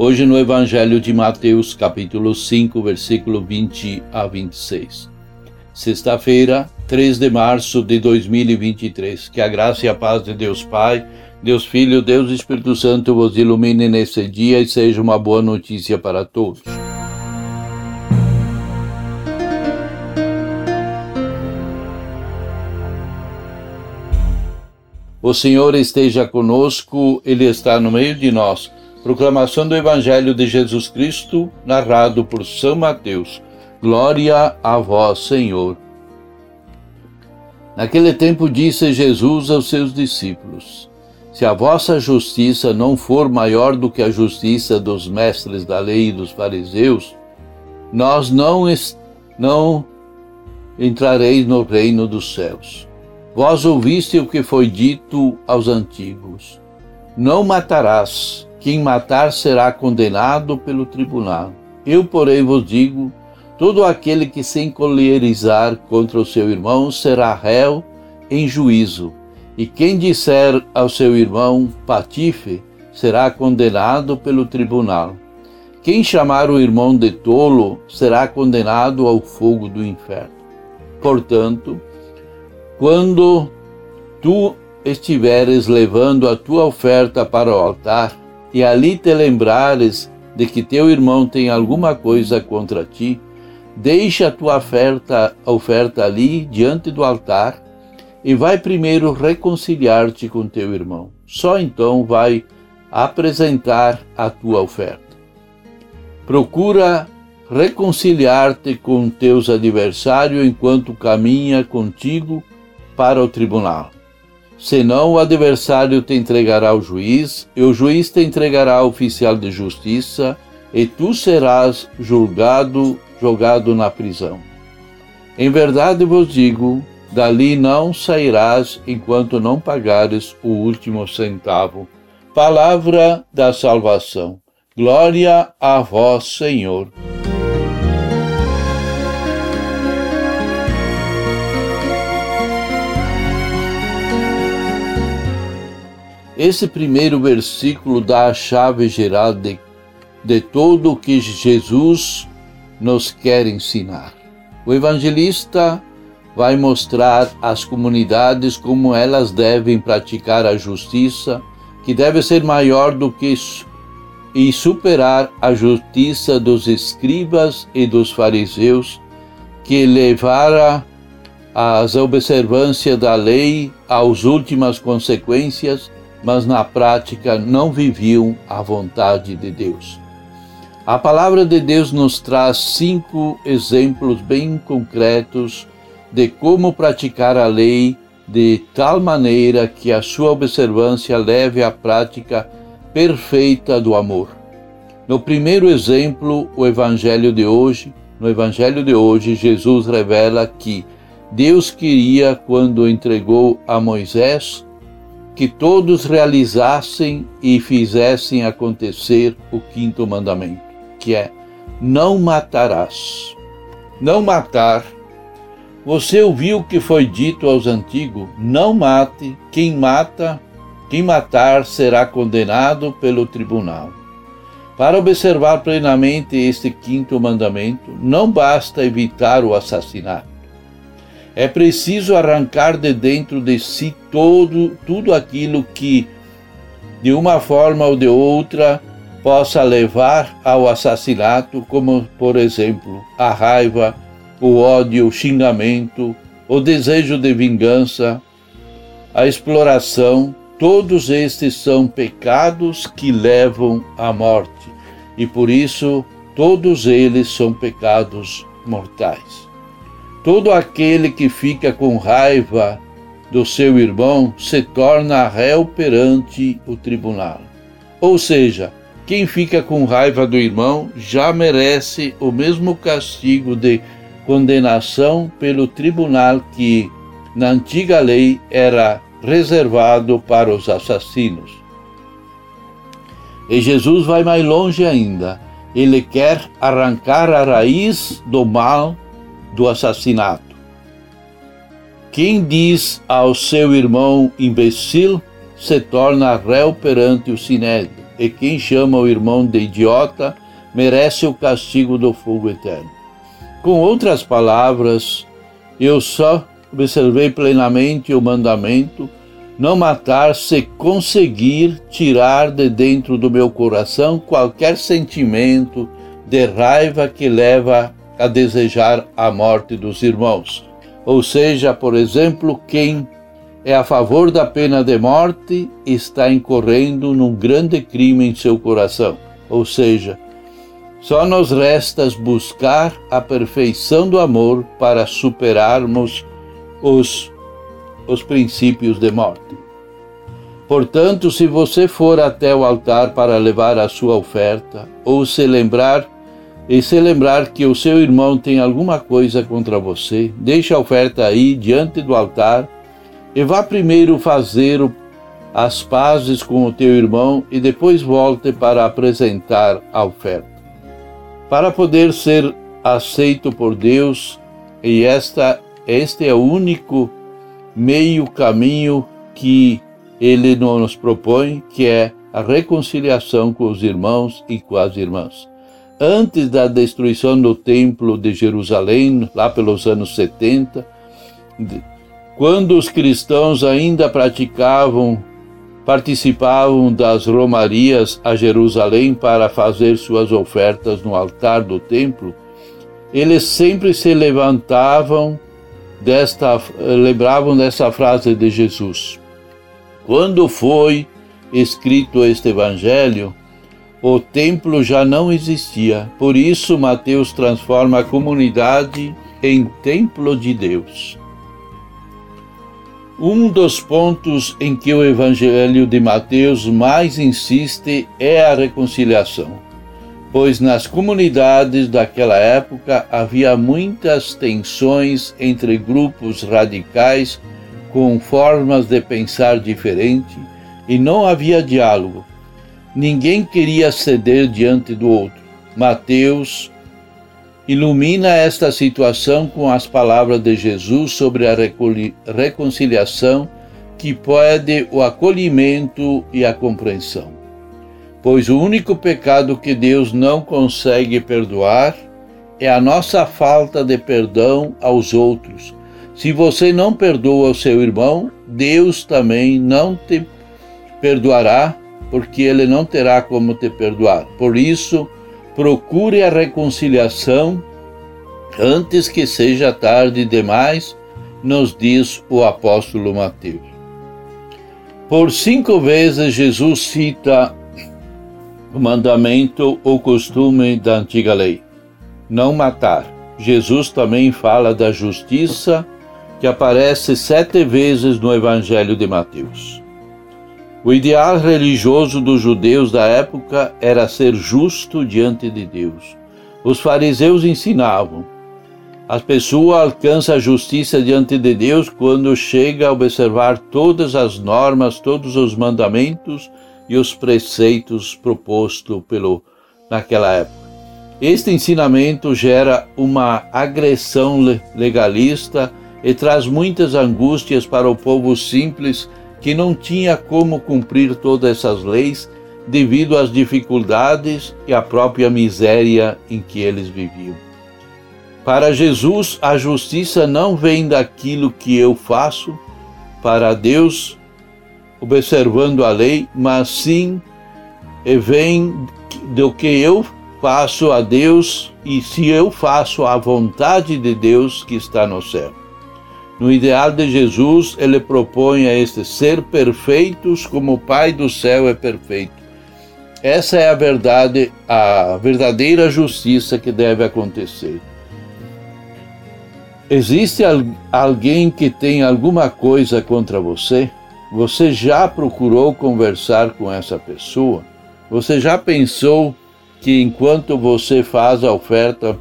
Hoje no Evangelho de Mateus, capítulo 5, versículo 20 a 26. Sexta-feira, 3 de março de 2023. Que a graça e a paz de Deus Pai, Deus Filho, Deus Espírito Santo vos ilumine nesse dia e seja uma boa notícia para todos. O Senhor esteja conosco, Ele está no meio de nós. Proclamação do Evangelho de Jesus Cristo, narrado por São Mateus. Glória a vós, Senhor. Naquele tempo disse Jesus aos seus discípulos: Se a vossa justiça não for maior do que a justiça dos mestres da lei e dos fariseus, nós não, não entrareis no reino dos céus. Vós ouviste o que foi dito aos antigos: Não matarás quem matar será condenado pelo tribunal. Eu, porém, vos digo: todo aquele que se encolherizar contra o seu irmão será réu em juízo. E quem disser ao seu irmão patife será condenado pelo tribunal. Quem chamar o irmão de tolo será condenado ao fogo do inferno. Portanto, quando tu estiveres levando a tua oferta para o altar, e ali te lembrares de que teu irmão tem alguma coisa contra ti, deixa a tua oferta, oferta ali diante do altar e vai primeiro reconciliar-te com teu irmão. Só então vai apresentar a tua oferta. Procura reconciliar-te com teus adversários enquanto caminha contigo para o tribunal. Senão o adversário te entregará ao juiz, e o juiz te entregará ao oficial de justiça, e tu serás julgado, jogado na prisão. Em verdade vos digo, dali não sairás enquanto não pagares o último centavo. Palavra da salvação. Glória a vós, Senhor. Esse primeiro versículo dá a chave geral de, de todo o que Jesus nos quer ensinar. O evangelista vai mostrar às comunidades como elas devem praticar a justiça, que deve ser maior do que isso, e superar a justiça dos escribas e dos fariseus, que levara as observâncias da lei às últimas consequências mas na prática não viviam a vontade de Deus. A palavra de Deus nos traz cinco exemplos bem concretos de como praticar a lei de tal maneira que a sua observância leve à prática perfeita do amor. No primeiro exemplo, o evangelho de hoje, no evangelho de hoje, Jesus revela que Deus queria quando entregou a Moisés que todos realizassem e fizessem acontecer o quinto mandamento, que é: não matarás. Não matar. Você ouviu o que foi dito aos antigos: não mate, quem mata, quem matar será condenado pelo tribunal. Para observar plenamente este quinto mandamento, não basta evitar o assassinato é preciso arrancar de dentro de si todo, tudo aquilo que, de uma forma ou de outra, possa levar ao assassinato, como, por exemplo, a raiva, o ódio, o xingamento, o desejo de vingança, a exploração, todos estes são pecados que levam à morte e por isso todos eles são pecados mortais. Todo aquele que fica com raiva do seu irmão se torna réu perante o tribunal. Ou seja, quem fica com raiva do irmão já merece o mesmo castigo de condenação pelo tribunal que, na antiga lei, era reservado para os assassinos. E Jesus vai mais longe ainda. Ele quer arrancar a raiz do mal do assassinato. Quem diz ao seu irmão imbecil se torna réu perante o sinédrio, e quem chama o irmão de idiota merece o castigo do fogo eterno. Com outras palavras, eu só observei plenamente o mandamento não matar se conseguir tirar de dentro do meu coração qualquer sentimento de raiva que leva a desejar a morte dos irmãos. Ou seja, por exemplo, quem é a favor da pena de morte está incorrendo num grande crime em seu coração. Ou seja, só nos resta buscar a perfeição do amor para superarmos os, os princípios de morte. Portanto, se você for até o altar para levar a sua oferta, ou se lembrar e se lembrar que o seu irmão tem alguma coisa contra você, deixe a oferta aí diante do altar e vá primeiro fazer as pazes com o teu irmão e depois volte para apresentar a oferta para poder ser aceito por Deus, e esta, este é o único meio caminho que ele nos propõe, que é a reconciliação com os irmãos e com as irmãs. Antes da destruição do Templo de Jerusalém, lá pelos anos 70, quando os cristãos ainda praticavam participavam das romarias a Jerusalém para fazer suas ofertas no altar do templo, eles sempre se levantavam desta, lembravam dessa frase de Jesus. Quando foi escrito este evangelho, o templo já não existia. Por isso, Mateus transforma a comunidade em templo de Deus. Um dos pontos em que o Evangelho de Mateus mais insiste é a reconciliação, pois nas comunidades daquela época havia muitas tensões entre grupos radicais com formas de pensar diferentes e não havia diálogo. Ninguém queria ceder diante do outro. Mateus ilumina esta situação com as palavras de Jesus sobre a reconciliação que pode o acolhimento e a compreensão. Pois o único pecado que Deus não consegue perdoar é a nossa falta de perdão aos outros. Se você não perdoa o seu irmão, Deus também não te perdoará, porque ele não terá como te perdoar. Por isso, procure a reconciliação antes que seja tarde demais, nos diz o apóstolo Mateus. Por cinco vezes Jesus cita o mandamento ou costume da antiga lei: não matar. Jesus também fala da justiça, que aparece sete vezes no Evangelho de Mateus. O ideal religioso dos judeus da época era ser justo diante de Deus. Os fariseus ensinavam: as pessoas alcançam a justiça diante de Deus quando chega a observar todas as normas, todos os mandamentos e os preceitos propostos pelo naquela época. Este ensinamento gera uma agressão legalista e traz muitas angústias para o povo simples que não tinha como cumprir todas essas leis devido às dificuldades e à própria miséria em que eles viviam. Para Jesus, a justiça não vem daquilo que eu faço para Deus, observando a lei, mas sim vem do que eu faço a Deus e se eu faço a vontade de Deus que está no céu. No ideal de Jesus, ele propõe a este ser perfeitos como o Pai do céu é perfeito. Essa é a verdade, a verdadeira justiça que deve acontecer. Existe alguém que tem alguma coisa contra você? Você já procurou conversar com essa pessoa? Você já pensou que enquanto você faz a oferta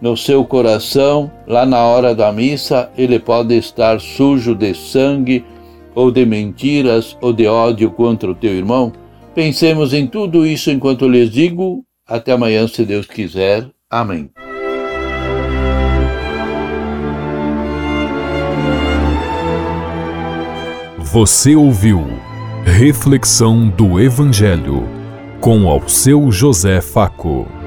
no seu coração, lá na hora da missa, ele pode estar sujo de sangue, ou de mentiras, ou de ódio contra o teu irmão? Pensemos em tudo isso enquanto lhes digo. Até amanhã, se Deus quiser. Amém. Você ouviu Reflexão do Evangelho com ao seu José Faco.